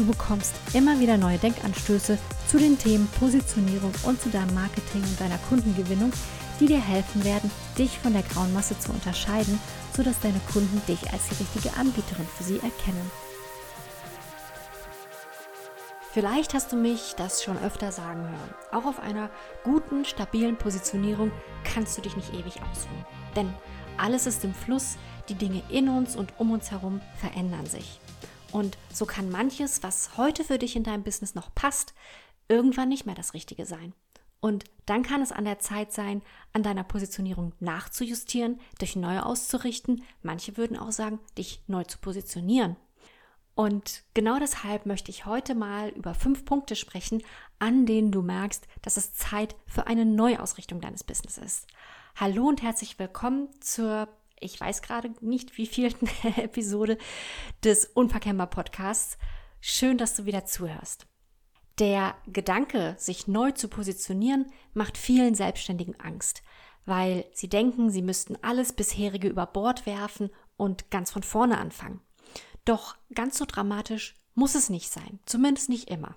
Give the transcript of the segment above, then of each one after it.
Du bekommst immer wieder neue Denkanstöße zu den Themen Positionierung und zu deinem Marketing und deiner Kundengewinnung, die dir helfen werden, dich von der grauen Masse zu unterscheiden, sodass deine Kunden dich als die richtige Anbieterin für sie erkennen. Vielleicht hast du mich das schon öfter sagen hören. Auch auf einer guten, stabilen Positionierung kannst du dich nicht ewig ausruhen. Denn alles ist im Fluss, die Dinge in uns und um uns herum verändern sich. Und so kann manches, was heute für dich in deinem Business noch passt, irgendwann nicht mehr das Richtige sein. Und dann kann es an der Zeit sein, an deiner Positionierung nachzujustieren, dich neu auszurichten. Manche würden auch sagen, dich neu zu positionieren. Und genau deshalb möchte ich heute mal über fünf Punkte sprechen, an denen du merkst, dass es Zeit für eine Neuausrichtung deines Business ist. Hallo und herzlich willkommen zur, ich weiß gerade nicht wie vielten Episode des Unverkennbar Podcasts. Schön, dass du wieder zuhörst. Der Gedanke, sich neu zu positionieren, macht vielen Selbstständigen Angst, weil sie denken, sie müssten alles bisherige über Bord werfen und ganz von vorne anfangen. Doch ganz so dramatisch muss es nicht sein, zumindest nicht immer.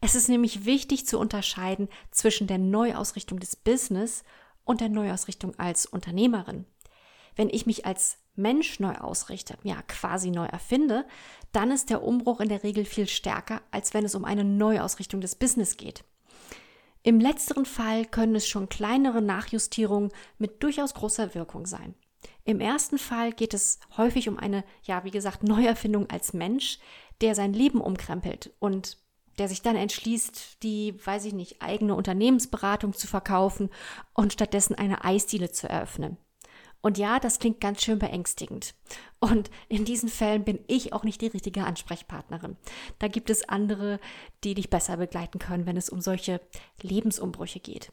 Es ist nämlich wichtig zu unterscheiden zwischen der Neuausrichtung des Business und der Neuausrichtung als Unternehmerin. Wenn ich mich als Mensch neu ausrichte, ja quasi neu erfinde, dann ist der Umbruch in der Regel viel stärker, als wenn es um eine Neuausrichtung des Business geht. Im letzteren Fall können es schon kleinere Nachjustierungen mit durchaus großer Wirkung sein. Im ersten Fall geht es häufig um eine, ja, wie gesagt, Neuerfindung als Mensch, der sein Leben umkrempelt und der sich dann entschließt, die, weiß ich nicht, eigene Unternehmensberatung zu verkaufen und stattdessen eine Eisdiele zu eröffnen. Und ja, das klingt ganz schön beängstigend. Und in diesen Fällen bin ich auch nicht die richtige Ansprechpartnerin. Da gibt es andere, die dich besser begleiten können, wenn es um solche Lebensumbrüche geht.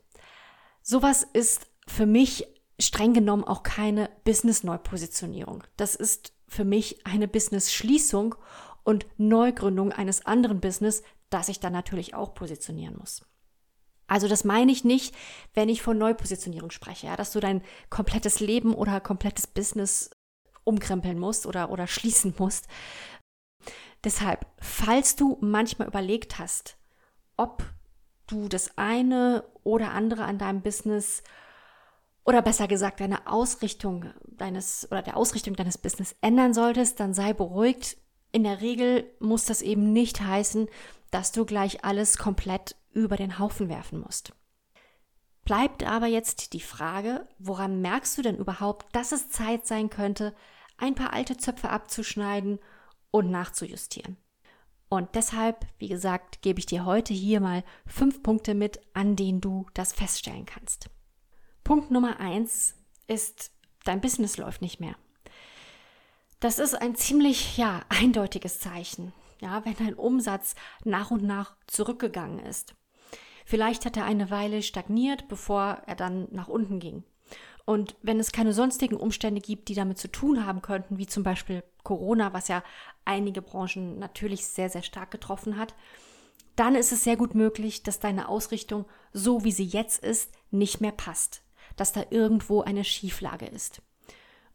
Sowas ist für mich streng genommen auch keine Business-Neupositionierung. Das ist für mich eine Business-Schließung und Neugründung eines anderen Business, das ich dann natürlich auch positionieren muss. Also das meine ich nicht, wenn ich von Neupositionierung spreche, ja, dass du dein komplettes Leben oder komplettes Business umkrempeln musst oder, oder schließen musst. Deshalb, falls du manchmal überlegt hast, ob du das eine oder andere an deinem Business oder besser gesagt deine Ausrichtung deines oder der Ausrichtung deines Business ändern solltest, dann sei beruhigt. In der Regel muss das eben nicht heißen, dass du gleich alles komplett über den Haufen werfen musst. Bleibt aber jetzt die Frage, woran merkst du denn überhaupt, dass es Zeit sein könnte, ein paar alte Zöpfe abzuschneiden und nachzujustieren? Und deshalb, wie gesagt, gebe ich dir heute hier mal fünf Punkte mit, an denen du das feststellen kannst. Punkt Nummer eins ist, dein Business läuft nicht mehr. Das ist ein ziemlich, ja, eindeutiges Zeichen, ja, wenn dein Umsatz nach und nach zurückgegangen ist. Vielleicht hat er eine Weile stagniert, bevor er dann nach unten ging. Und wenn es keine sonstigen Umstände gibt, die damit zu tun haben könnten, wie zum Beispiel Corona, was ja einige Branchen natürlich sehr, sehr stark getroffen hat, dann ist es sehr gut möglich, dass deine Ausrichtung, so wie sie jetzt ist, nicht mehr passt, dass da irgendwo eine Schieflage ist.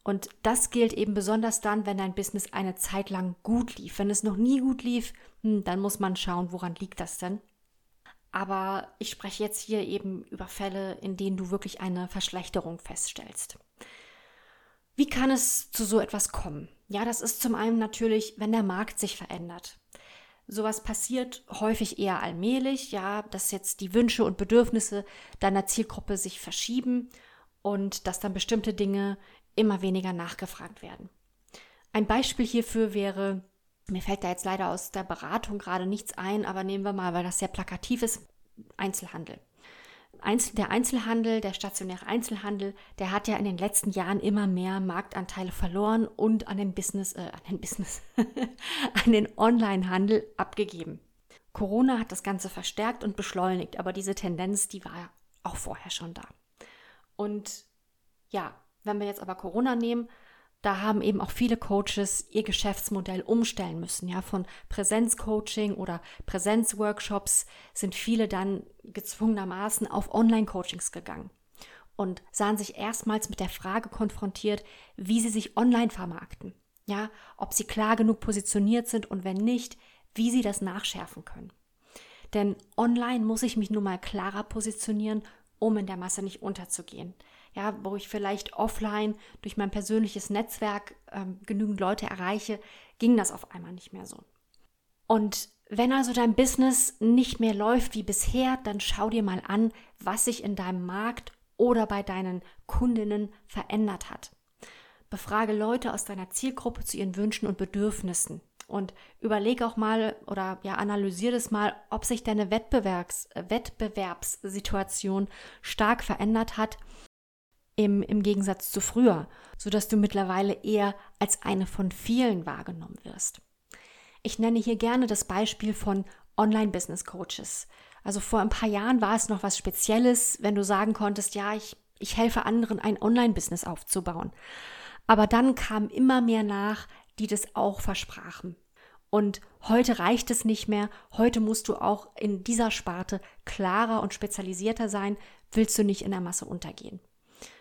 Und das gilt eben besonders dann, wenn dein Business eine Zeit lang gut lief. Wenn es noch nie gut lief, hm, dann muss man schauen, woran liegt das denn. Aber ich spreche jetzt hier eben über Fälle, in denen du wirklich eine Verschlechterung feststellst. Wie kann es zu so etwas kommen? Ja, das ist zum einen natürlich, wenn der Markt sich verändert. Sowas passiert häufig eher allmählich, ja, dass jetzt die Wünsche und Bedürfnisse deiner Zielgruppe sich verschieben und dass dann bestimmte Dinge immer weniger nachgefragt werden. Ein Beispiel hierfür wäre, mir fällt da jetzt leider aus der Beratung gerade nichts ein, aber nehmen wir mal, weil das sehr plakativ ist, Einzelhandel. Einzel der Einzelhandel, der stationäre Einzelhandel, der hat ja in den letzten Jahren immer mehr Marktanteile verloren und an den Business, äh, an den Business, an den Onlinehandel abgegeben. Corona hat das Ganze verstärkt und beschleunigt, aber diese Tendenz, die war auch vorher schon da. Und ja, wenn wir jetzt aber Corona nehmen, da haben eben auch viele Coaches ihr Geschäftsmodell umstellen müssen. Ja, von Präsenzcoaching oder Präsenzworkshops sind viele dann gezwungenermaßen auf Online-Coachings gegangen und sahen sich erstmals mit der Frage konfrontiert, wie sie sich online vermarkten. Ja, ob sie klar genug positioniert sind und wenn nicht, wie sie das nachschärfen können. Denn online muss ich mich nun mal klarer positionieren, um in der Masse nicht unterzugehen ja, wo ich vielleicht offline durch mein persönliches Netzwerk ähm, genügend Leute erreiche, ging das auf einmal nicht mehr so. Und wenn also dein Business nicht mehr läuft wie bisher, dann schau dir mal an, was sich in deinem Markt oder bei deinen Kundinnen verändert hat. Befrage Leute aus deiner Zielgruppe zu ihren Wünschen und Bedürfnissen und überleg auch mal oder ja analysiere das mal, ob sich deine Wettbewerbs Wettbewerbssituation stark verändert hat im, im Gegensatz zu früher, sodass du mittlerweile eher als eine von vielen wahrgenommen wirst. Ich nenne hier gerne das Beispiel von Online-Business-Coaches. Also vor ein paar Jahren war es noch was Spezielles, wenn du sagen konntest, ja, ich, ich helfe anderen, ein Online-Business aufzubauen. Aber dann kamen immer mehr nach, die das auch versprachen. Und heute reicht es nicht mehr. Heute musst du auch in dieser Sparte klarer und spezialisierter sein, willst du nicht in der Masse untergehen.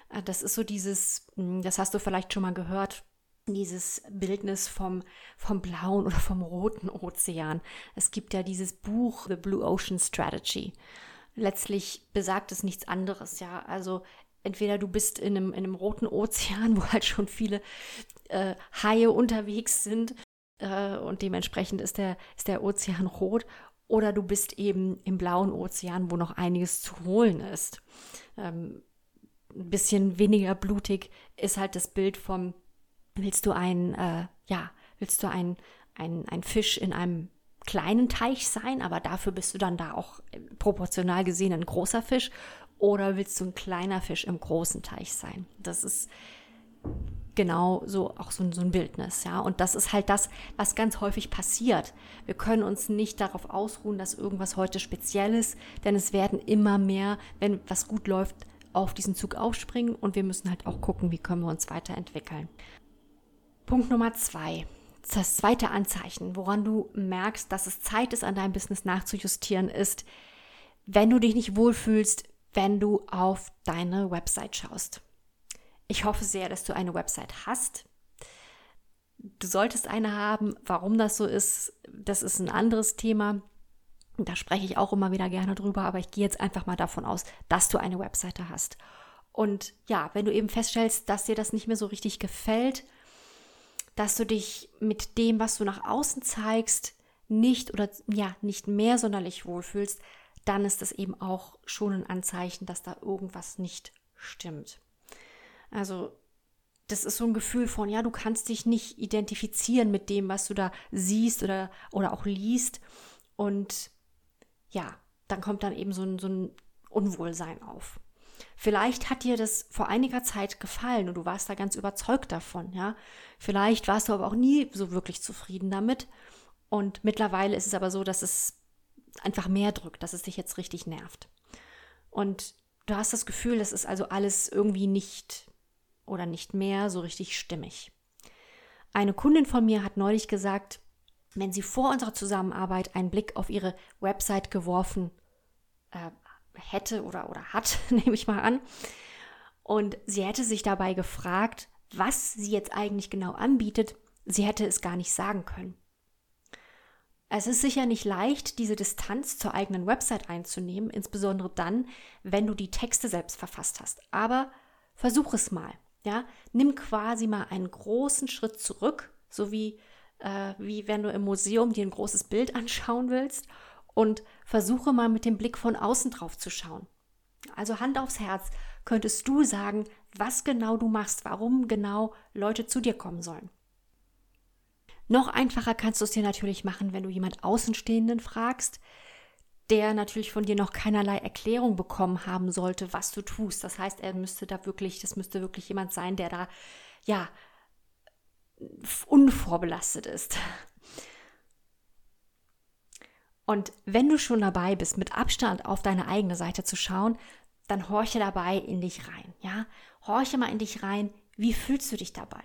Äh, das ist so dieses, hm, das hast du vielleicht schon mal gehört, dieses Bildnis vom, vom blauen oder vom roten Ozean. Es gibt ja dieses Buch The Blue Ocean Strategy. Letztlich besagt es nichts anderes, ja. Also entweder du bist in einem, in einem roten Ozean, wo halt schon viele äh, Haie unterwegs sind äh, und dementsprechend ist der, ist der Ozean rot, oder du bist eben im blauen Ozean, wo noch einiges zu holen ist. Ähm, ein bisschen weniger blutig ist halt das Bild vom, willst du ein, äh, ja, willst du ein, ein, ein Fisch in einem kleinen Teich sein, aber dafür bist du dann da auch proportional gesehen ein großer Fisch oder willst du ein kleiner Fisch im großen Teich sein? Das ist genau so auch so, so ein Bildnis, ja. Und das ist halt das, was ganz häufig passiert. Wir können uns nicht darauf ausruhen, dass irgendwas heute speziell ist, denn es werden immer mehr, wenn was gut läuft, auf diesen Zug aufspringen und wir müssen halt auch gucken, wie können wir uns weiterentwickeln. Punkt Nummer zwei. Das zweite Anzeichen, woran du merkst, dass es Zeit ist, an deinem Business nachzujustieren, ist, wenn du dich nicht wohlfühlst, wenn du auf deine Website schaust. Ich hoffe sehr, dass du eine Website hast. Du solltest eine haben. Warum das so ist, das ist ein anderes Thema. Da spreche ich auch immer wieder gerne drüber, aber ich gehe jetzt einfach mal davon aus, dass du eine Webseite hast. Und ja, wenn du eben feststellst, dass dir das nicht mehr so richtig gefällt, dass du dich mit dem, was du nach außen zeigst, nicht oder ja, nicht mehr sonderlich wohlfühlst, dann ist das eben auch schon ein Anzeichen, dass da irgendwas nicht stimmt. Also, das ist so ein Gefühl von, ja, du kannst dich nicht identifizieren mit dem, was du da siehst oder, oder auch liest. Und ja, dann kommt dann eben so ein, so ein Unwohlsein auf. Vielleicht hat dir das vor einiger Zeit gefallen und du warst da ganz überzeugt davon, ja. Vielleicht warst du aber auch nie so wirklich zufrieden damit. Und mittlerweile ist es aber so, dass es einfach mehr drückt, dass es dich jetzt richtig nervt. Und du hast das Gefühl, das ist also alles irgendwie nicht oder nicht mehr so richtig stimmig. Eine Kundin von mir hat neulich gesagt, wenn sie vor unserer Zusammenarbeit einen Blick auf ihre Website geworfen äh, hätte oder, oder hat, nehme ich mal an, und sie hätte sich dabei gefragt, was sie jetzt eigentlich genau anbietet, sie hätte es gar nicht sagen können. Es ist sicher nicht leicht, diese Distanz zur eigenen Website einzunehmen, insbesondere dann, wenn du die Texte selbst verfasst hast. Aber versuch es mal. Ja, nimm quasi mal einen großen Schritt zurück, so wie äh, wie wenn du im Museum dir ein großes Bild anschauen willst und versuche mal mit dem Blick von außen drauf zu schauen. Also Hand aufs Herz, könntest du sagen, was genau du machst, warum genau Leute zu dir kommen sollen. Noch einfacher kannst du es dir natürlich machen, wenn du jemand Außenstehenden fragst, der natürlich von dir noch keinerlei Erklärung bekommen haben sollte, was du tust. Das heißt, er müsste da wirklich, das müsste wirklich jemand sein, der da ja unvorbelastet ist. Und wenn du schon dabei bist, mit Abstand auf deine eigene Seite zu schauen, dann horche dabei in dich rein, ja? Horche mal in dich rein, wie fühlst du dich dabei?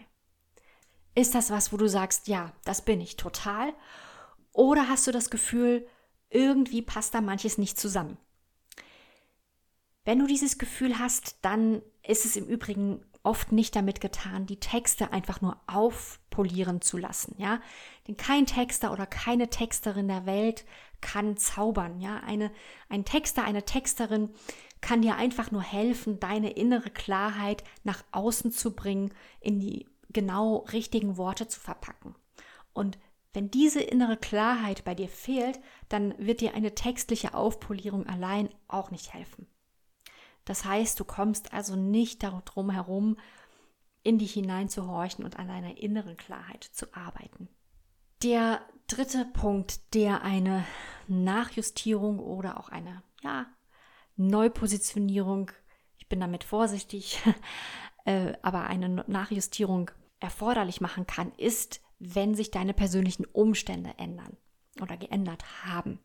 Ist das was, wo du sagst, ja, das bin ich total? Oder hast du das Gefühl, irgendwie passt da manches nicht zusammen? Wenn du dieses Gefühl hast, dann ist es im Übrigen oft nicht damit getan, die Texte einfach nur aufpolieren zu lassen, ja? Denn kein Texter oder keine Texterin der Welt kann zaubern, ja? Eine, ein Texter, eine Texterin kann dir einfach nur helfen, deine innere Klarheit nach außen zu bringen, in die genau richtigen Worte zu verpacken. Und wenn diese innere Klarheit bei dir fehlt, dann wird dir eine textliche Aufpolierung allein auch nicht helfen. Das heißt, du kommst also nicht darum herum, in dich hineinzuhorchen und an deiner inneren Klarheit zu arbeiten. Der dritte Punkt, der eine Nachjustierung oder auch eine ja, Neupositionierung, ich bin damit vorsichtig, äh, aber eine Nachjustierung erforderlich machen kann, ist, wenn sich deine persönlichen Umstände ändern oder geändert haben.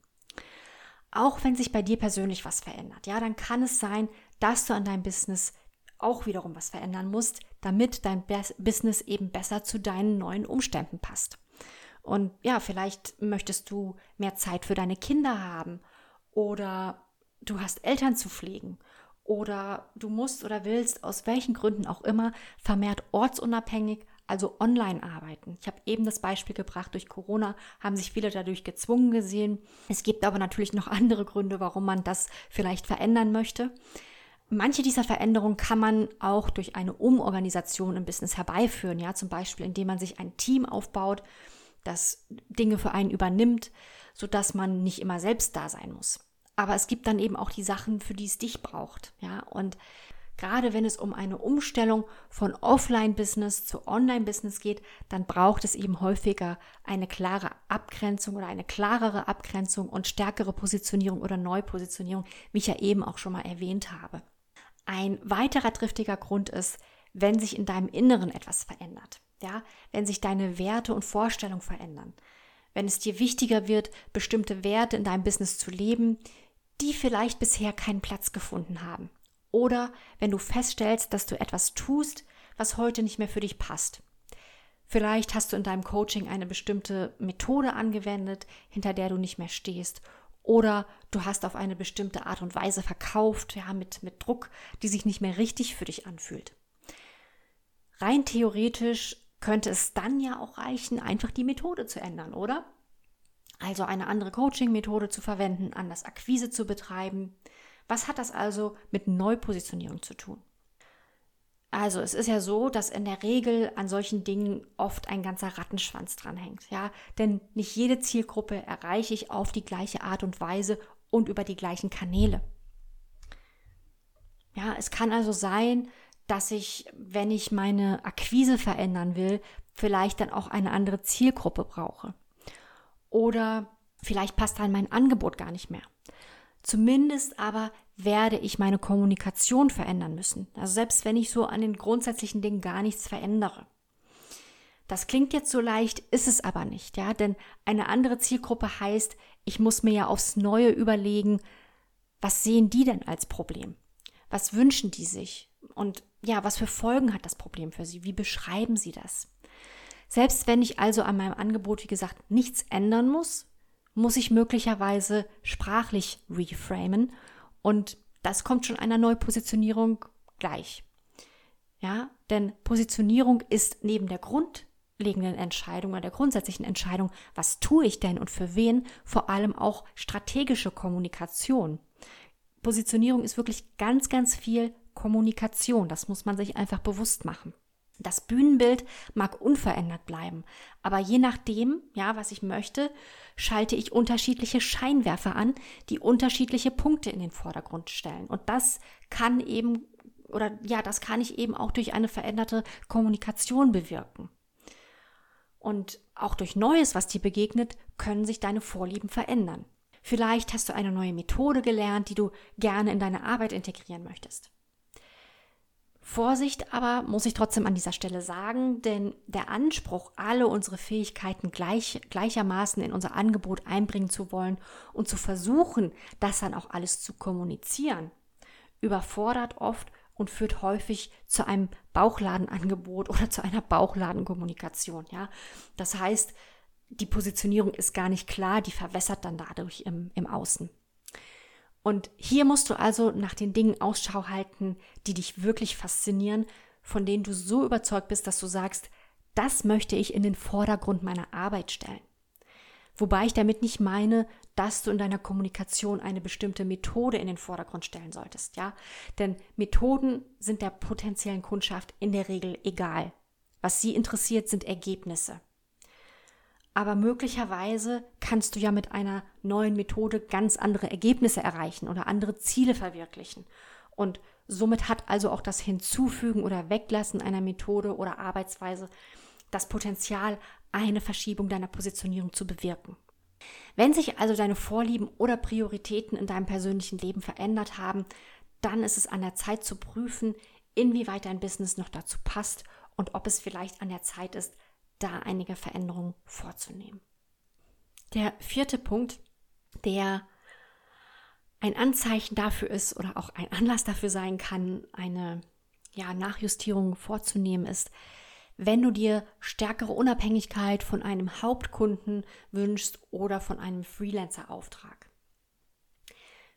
Auch wenn sich bei dir persönlich was verändert, ja, dann kann es sein, dass du an deinem Business auch wiederum was verändern musst, damit dein Business eben besser zu deinen neuen Umständen passt. Und ja, vielleicht möchtest du mehr Zeit für deine Kinder haben oder du hast Eltern zu pflegen oder du musst oder willst aus welchen Gründen auch immer vermehrt ortsunabhängig, also online arbeiten. Ich habe eben das Beispiel gebracht, durch Corona haben sich viele dadurch gezwungen gesehen. Es gibt aber natürlich noch andere Gründe, warum man das vielleicht verändern möchte. Manche dieser Veränderungen kann man auch durch eine Umorganisation im Business herbeiführen, ja, zum Beispiel indem man sich ein Team aufbaut, das Dinge für einen übernimmt, sodass man nicht immer selbst da sein muss. Aber es gibt dann eben auch die Sachen, für die es dich braucht, ja, und gerade wenn es um eine Umstellung von Offline-Business zu Online-Business geht, dann braucht es eben häufiger eine klare Abgrenzung oder eine klarere Abgrenzung und stärkere Positionierung oder Neupositionierung, wie ich ja eben auch schon mal erwähnt habe. Ein weiterer triftiger Grund ist, wenn sich in deinem Inneren etwas verändert. Ja, wenn sich deine Werte und Vorstellungen verändern. Wenn es dir wichtiger wird, bestimmte Werte in deinem Business zu leben, die vielleicht bisher keinen Platz gefunden haben. Oder wenn du feststellst, dass du etwas tust, was heute nicht mehr für dich passt. Vielleicht hast du in deinem Coaching eine bestimmte Methode angewendet, hinter der du nicht mehr stehst oder du hast auf eine bestimmte Art und Weise verkauft, ja, mit, mit Druck, die sich nicht mehr richtig für dich anfühlt. Rein theoretisch könnte es dann ja auch reichen, einfach die Methode zu ändern, oder? Also eine andere Coaching-Methode zu verwenden, anders Akquise zu betreiben. Was hat das also mit Neupositionierung zu tun? Also es ist ja so, dass in der Regel an solchen Dingen oft ein ganzer Rattenschwanz dranhängt, ja, denn nicht jede Zielgruppe erreiche ich auf die gleiche Art und Weise und über die gleichen Kanäle. Ja, es kann also sein, dass ich, wenn ich meine Akquise verändern will, vielleicht dann auch eine andere Zielgruppe brauche. Oder vielleicht passt dann mein Angebot gar nicht mehr. Zumindest aber werde ich meine Kommunikation verändern müssen. Also selbst wenn ich so an den grundsätzlichen Dingen gar nichts verändere. Das klingt jetzt so leicht, ist es aber nicht, ja, denn eine andere Zielgruppe heißt, ich muss mir ja aufs Neue überlegen, was sehen die denn als Problem? Was wünschen die sich? Und ja, was für Folgen hat das Problem für sie? Wie beschreiben sie das? Selbst wenn ich also an meinem Angebot, wie gesagt, nichts ändern muss, muss ich möglicherweise sprachlich reframen und das kommt schon einer Neupositionierung gleich. Ja, denn Positionierung ist neben der grundlegenden Entscheidung oder der grundsätzlichen Entscheidung, was tue ich denn und für wen, vor allem auch strategische Kommunikation. Positionierung ist wirklich ganz, ganz viel Kommunikation. Das muss man sich einfach bewusst machen. Das Bühnenbild mag unverändert bleiben, aber je nachdem, ja, was ich möchte, schalte ich unterschiedliche Scheinwerfer an, die unterschiedliche Punkte in den Vordergrund stellen. Und das kann eben, oder ja, das kann ich eben auch durch eine veränderte Kommunikation bewirken. Und auch durch Neues, was dir begegnet, können sich deine Vorlieben verändern. Vielleicht hast du eine neue Methode gelernt, die du gerne in deine Arbeit integrieren möchtest. Vorsicht aber muss ich trotzdem an dieser Stelle sagen, denn der Anspruch, alle unsere Fähigkeiten gleich, gleichermaßen in unser Angebot einbringen zu wollen und zu versuchen, das dann auch alles zu kommunizieren, überfordert oft und führt häufig zu einem Bauchladenangebot oder zu einer Bauchladenkommunikation. Ja? Das heißt, die Positionierung ist gar nicht klar, die verwässert dann dadurch im, im Außen. Und hier musst du also nach den Dingen Ausschau halten, die dich wirklich faszinieren, von denen du so überzeugt bist, dass du sagst, das möchte ich in den Vordergrund meiner Arbeit stellen. Wobei ich damit nicht meine, dass du in deiner Kommunikation eine bestimmte Methode in den Vordergrund stellen solltest, ja? Denn Methoden sind der potenziellen Kundschaft in der Regel egal. Was sie interessiert, sind Ergebnisse. Aber möglicherweise kannst du ja mit einer neuen Methode ganz andere Ergebnisse erreichen oder andere Ziele verwirklichen. Und somit hat also auch das Hinzufügen oder Weglassen einer Methode oder Arbeitsweise das Potenzial, eine Verschiebung deiner Positionierung zu bewirken. Wenn sich also deine Vorlieben oder Prioritäten in deinem persönlichen Leben verändert haben, dann ist es an der Zeit zu prüfen, inwieweit dein Business noch dazu passt und ob es vielleicht an der Zeit ist, da einige Veränderungen vorzunehmen. Der vierte Punkt, der ein Anzeichen dafür ist oder auch ein Anlass dafür sein kann, eine ja, Nachjustierung vorzunehmen, ist, wenn du dir stärkere Unabhängigkeit von einem Hauptkunden wünschst oder von einem Freelancer-Auftrag.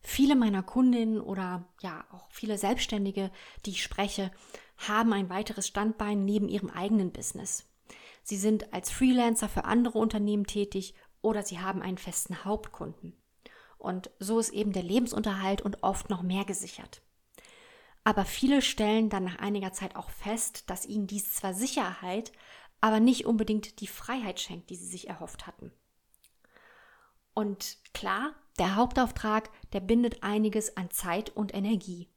Viele meiner Kundinnen oder ja auch viele Selbstständige, die ich spreche, haben ein weiteres Standbein neben ihrem eigenen Business. Sie sind als Freelancer für andere Unternehmen tätig oder sie haben einen festen Hauptkunden. Und so ist eben der Lebensunterhalt und oft noch mehr gesichert. Aber viele stellen dann nach einiger Zeit auch fest, dass ihnen dies zwar Sicherheit, aber nicht unbedingt die Freiheit schenkt, die sie sich erhofft hatten. Und klar, der Hauptauftrag, der bindet einiges an Zeit und Energie.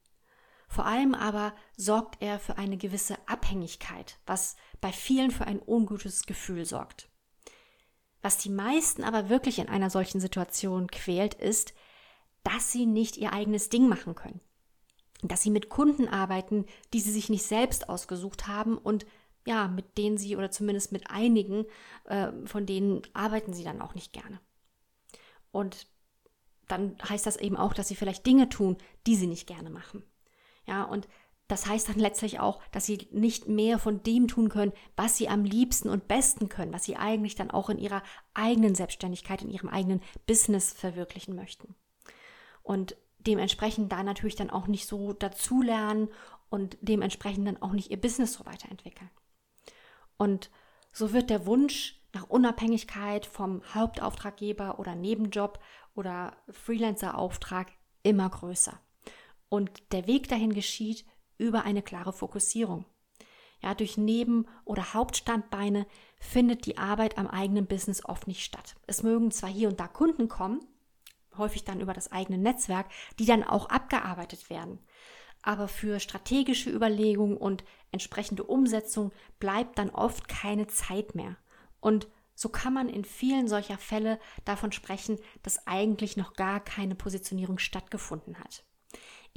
Vor allem aber sorgt er für eine gewisse Abhängigkeit, was bei vielen für ein ungutes Gefühl sorgt. Was die meisten aber wirklich in einer solchen Situation quält, ist, dass sie nicht ihr eigenes Ding machen können. Dass sie mit Kunden arbeiten, die sie sich nicht selbst ausgesucht haben und ja, mit denen sie oder zumindest mit einigen äh, von denen arbeiten sie dann auch nicht gerne. Und dann heißt das eben auch, dass sie vielleicht Dinge tun, die sie nicht gerne machen. Ja, und das heißt dann letztlich auch, dass sie nicht mehr von dem tun können, was sie am liebsten und besten können, was sie eigentlich dann auch in ihrer eigenen Selbstständigkeit, in ihrem eigenen Business verwirklichen möchten. Und dementsprechend da natürlich dann auch nicht so dazulernen und dementsprechend dann auch nicht ihr Business so weiterentwickeln. Und so wird der Wunsch nach Unabhängigkeit vom Hauptauftraggeber oder Nebenjob oder Freelancer-Auftrag immer größer. Und der Weg dahin geschieht über eine klare Fokussierung. Ja, durch Neben- oder Hauptstandbeine findet die Arbeit am eigenen Business oft nicht statt. Es mögen zwar hier und da Kunden kommen, häufig dann über das eigene Netzwerk, die dann auch abgearbeitet werden. Aber für strategische Überlegungen und entsprechende Umsetzung bleibt dann oft keine Zeit mehr. Und so kann man in vielen solcher Fälle davon sprechen, dass eigentlich noch gar keine Positionierung stattgefunden hat.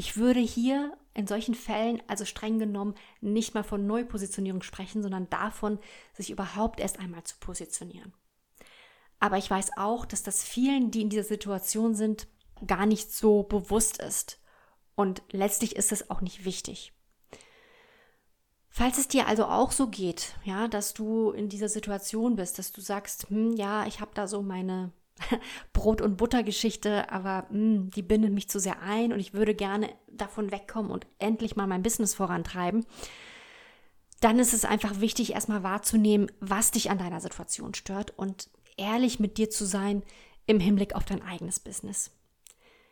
Ich würde hier in solchen Fällen also streng genommen nicht mal von Neupositionierung sprechen, sondern davon, sich überhaupt erst einmal zu positionieren. Aber ich weiß auch, dass das vielen, die in dieser Situation sind, gar nicht so bewusst ist. Und letztlich ist es auch nicht wichtig. Falls es dir also auch so geht, ja, dass du in dieser Situation bist, dass du sagst, hm, ja, ich habe da so meine Brot- und Buttergeschichte, aber mh, hm, die bindet mich zu sehr ein und ich würde gerne davon wegkommen und endlich mal mein Business vorantreiben, dann ist es einfach wichtig, erstmal wahrzunehmen, was dich an deiner Situation stört und ehrlich mit dir zu sein im Hinblick auf dein eigenes Business.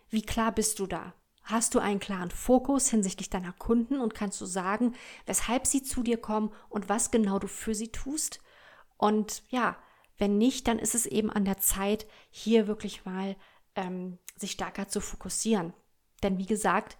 Wie klar bist du da? Hast du einen klaren Fokus hinsichtlich deiner Kunden und kannst du sagen, weshalb sie zu dir kommen und was genau du für sie tust? Und ja, wenn nicht, dann ist es eben an der Zeit, hier wirklich mal ähm, sich stärker zu fokussieren. Denn wie gesagt,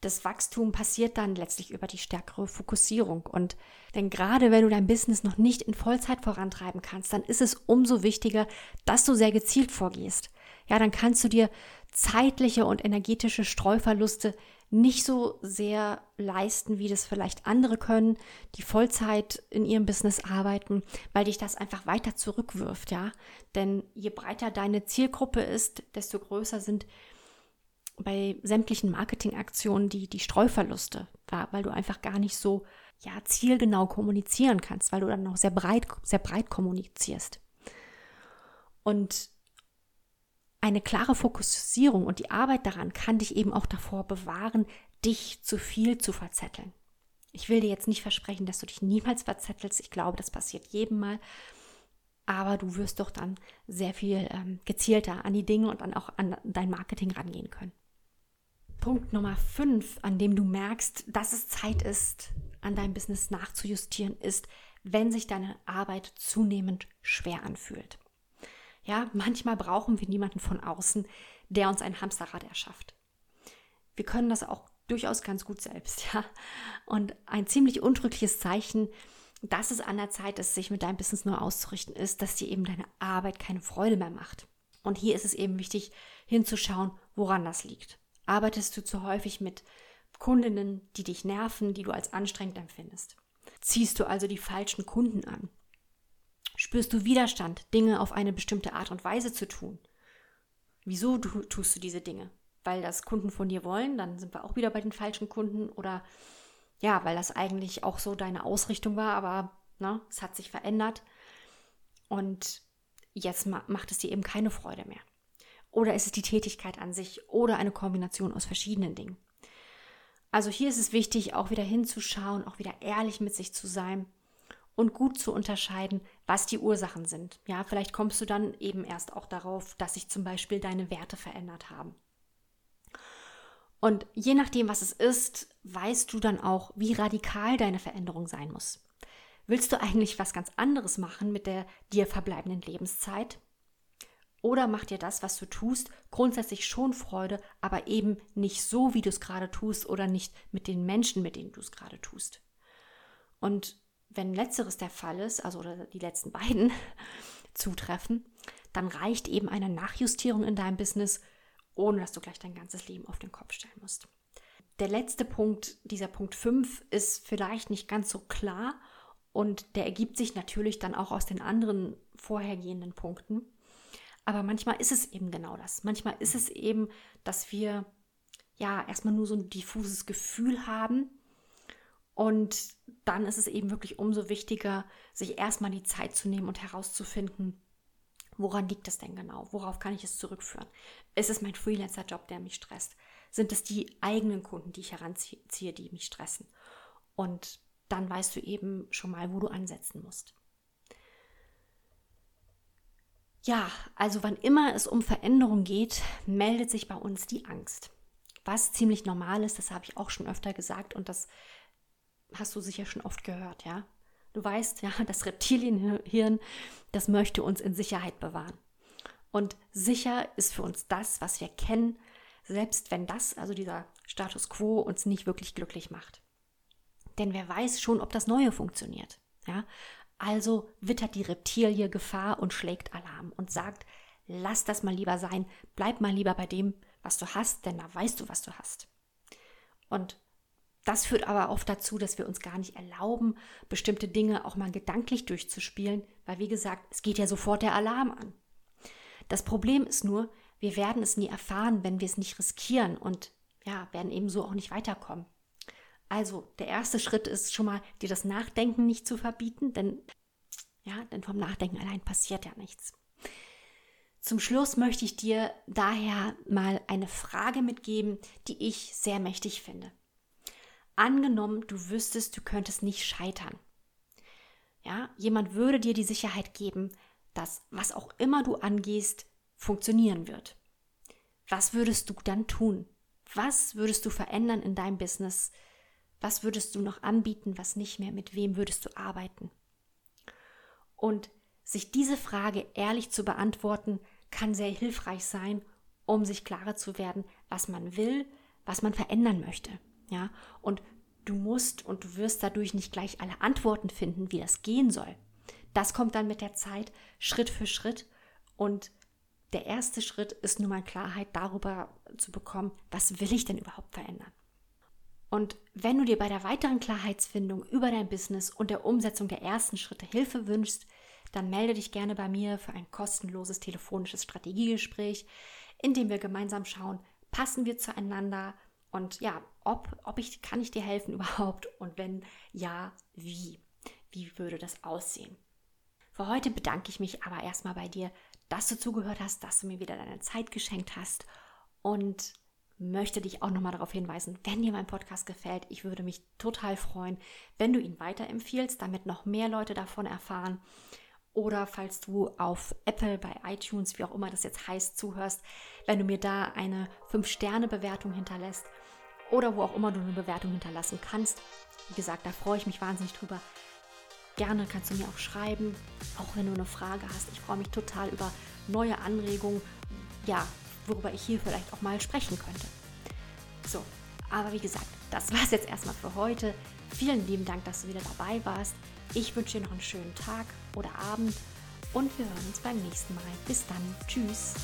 das Wachstum passiert dann letztlich über die stärkere Fokussierung. Und denn gerade wenn du dein Business noch nicht in Vollzeit vorantreiben kannst, dann ist es umso wichtiger, dass du sehr gezielt vorgehst. Ja, dann kannst du dir zeitliche und energetische Streuverluste nicht so sehr leisten, wie das vielleicht andere können, die Vollzeit in ihrem Business arbeiten, weil dich das einfach weiter zurückwirft, ja. Denn je breiter deine Zielgruppe ist, desto größer sind bei sämtlichen Marketingaktionen die, die Streuverluste, weil du einfach gar nicht so ja, zielgenau kommunizieren kannst, weil du dann noch sehr breit, sehr breit kommunizierst. Und eine klare Fokussierung und die Arbeit daran kann dich eben auch davor bewahren, dich zu viel zu verzetteln. Ich will dir jetzt nicht versprechen, dass du dich niemals verzettelst. Ich glaube, das passiert jedem mal. Aber du wirst doch dann sehr viel ähm, gezielter an die Dinge und dann auch an dein Marketing rangehen können. Punkt Nummer 5, an dem du merkst, dass es Zeit ist, an deinem Business nachzujustieren, ist, wenn sich deine Arbeit zunehmend schwer anfühlt. Ja, manchmal brauchen wir niemanden von außen, der uns ein Hamsterrad erschafft. Wir können das auch durchaus ganz gut selbst, ja. Und ein ziemlich untrügliches Zeichen, dass es an der Zeit ist, sich mit deinem Business nur auszurichten, ist, dass dir eben deine Arbeit keine Freude mehr macht. Und hier ist es eben wichtig, hinzuschauen, woran das liegt. Arbeitest du zu häufig mit Kundinnen, die dich nerven, die du als anstrengend empfindest? Ziehst du also die falschen Kunden an? Spürst du Widerstand, Dinge auf eine bestimmte Art und Weise zu tun? Wieso du, tust du diese Dinge? Weil das Kunden von dir wollen, dann sind wir auch wieder bei den falschen Kunden oder ja, weil das eigentlich auch so deine Ausrichtung war, aber ne, es hat sich verändert und jetzt ma macht es dir eben keine Freude mehr. Oder ist es die Tätigkeit an sich oder eine Kombination aus verschiedenen Dingen? Also hier ist es wichtig, auch wieder hinzuschauen, auch wieder ehrlich mit sich zu sein und gut zu unterscheiden, was die Ursachen sind. Ja, vielleicht kommst du dann eben erst auch darauf, dass sich zum Beispiel deine Werte verändert haben. Und je nachdem, was es ist, weißt du dann auch, wie radikal deine Veränderung sein muss. Willst du eigentlich was ganz anderes machen mit der dir verbleibenden Lebenszeit? Oder macht dir das, was du tust, grundsätzlich schon Freude, aber eben nicht so, wie du es gerade tust oder nicht mit den Menschen, mit denen du es gerade tust? Und wenn letzteres der Fall ist, also die letzten beiden zutreffen, dann reicht eben eine Nachjustierung in deinem Business, ohne dass du gleich dein ganzes Leben auf den Kopf stellen musst. Der letzte Punkt, dieser Punkt 5, ist vielleicht nicht ganz so klar und der ergibt sich natürlich dann auch aus den anderen vorhergehenden Punkten. Aber manchmal ist es eben genau das. Manchmal ist es eben, dass wir ja erstmal nur so ein diffuses Gefühl haben, und dann ist es eben wirklich umso wichtiger, sich erstmal die Zeit zu nehmen und herauszufinden, woran liegt es denn genau? Worauf kann ich es zurückführen? Ist es mein Freelancer-Job, der mich stresst? Sind es die eigenen Kunden, die ich heranziehe, die mich stressen? Und dann weißt du eben schon mal, wo du ansetzen musst. Ja, also wann immer es um Veränderung geht, meldet sich bei uns die Angst. Was ziemlich normal ist, das habe ich auch schon öfter gesagt und das hast du sicher schon oft gehört, ja. Du weißt, ja, das Reptilienhirn, das möchte uns in Sicherheit bewahren. Und sicher ist für uns das, was wir kennen, selbst wenn das, also dieser Status quo, uns nicht wirklich glücklich macht. Denn wer weiß schon, ob das Neue funktioniert. Ja? Also wittert die Reptilie Gefahr und schlägt Alarm und sagt, lass das mal lieber sein, bleib mal lieber bei dem, was du hast, denn da weißt du, was du hast. Und das führt aber oft dazu, dass wir uns gar nicht erlauben, bestimmte Dinge auch mal gedanklich durchzuspielen, weil wie gesagt, es geht ja sofort der Alarm an. Das Problem ist nur, wir werden es nie erfahren, wenn wir es nicht riskieren und ja, werden ebenso auch nicht weiterkommen. Also, der erste Schritt ist schon mal, dir das Nachdenken nicht zu verbieten, denn ja, denn vom Nachdenken allein passiert ja nichts. Zum Schluss möchte ich dir daher mal eine Frage mitgeben, die ich sehr mächtig finde. Angenommen, du wüsstest, du könntest nicht scheitern. Ja, jemand würde dir die Sicherheit geben, dass was auch immer du angehst, funktionieren wird. Was würdest du dann tun? Was würdest du verändern in deinem Business? Was würdest du noch anbieten, was nicht mehr? Mit wem würdest du arbeiten? Und sich diese Frage ehrlich zu beantworten, kann sehr hilfreich sein, um sich klarer zu werden, was man will, was man verändern möchte. Ja, und du musst und du wirst dadurch nicht gleich alle Antworten finden, wie das gehen soll. Das kommt dann mit der Zeit Schritt für Schritt und der erste Schritt ist nun mal Klarheit darüber zu bekommen, was will ich denn überhaupt verändern? Und wenn du dir bei der weiteren Klarheitsfindung über dein Business und der Umsetzung der ersten Schritte Hilfe wünschst, dann melde dich gerne bei mir für ein kostenloses telefonisches Strategiegespräch, in dem wir gemeinsam schauen, passen wir zueinander und ja, ob, ob ich, kann ich dir helfen überhaupt und wenn ja, wie? Wie würde das aussehen? Für heute bedanke ich mich aber erstmal bei dir, dass du zugehört hast, dass du mir wieder deine Zeit geschenkt hast und möchte dich auch nochmal darauf hinweisen, wenn dir mein Podcast gefällt, ich würde mich total freuen, wenn du ihn weiterempfiehlst, damit noch mehr Leute davon erfahren. Oder falls du auf Apple, bei iTunes, wie auch immer das jetzt heißt, zuhörst, wenn du mir da eine 5-Sterne-Bewertung hinterlässt oder wo auch immer du eine Bewertung hinterlassen kannst. Wie gesagt, da freue ich mich wahnsinnig drüber. Gerne kannst du mir auch schreiben, auch wenn du eine Frage hast. Ich freue mich total über neue Anregungen, ja, worüber ich hier vielleicht auch mal sprechen könnte. So, aber wie gesagt, das war es jetzt erstmal für heute. Vielen lieben Dank, dass du wieder dabei warst. Ich wünsche dir noch einen schönen Tag oder Abend und wir hören uns beim nächsten Mal. Bis dann. Tschüss.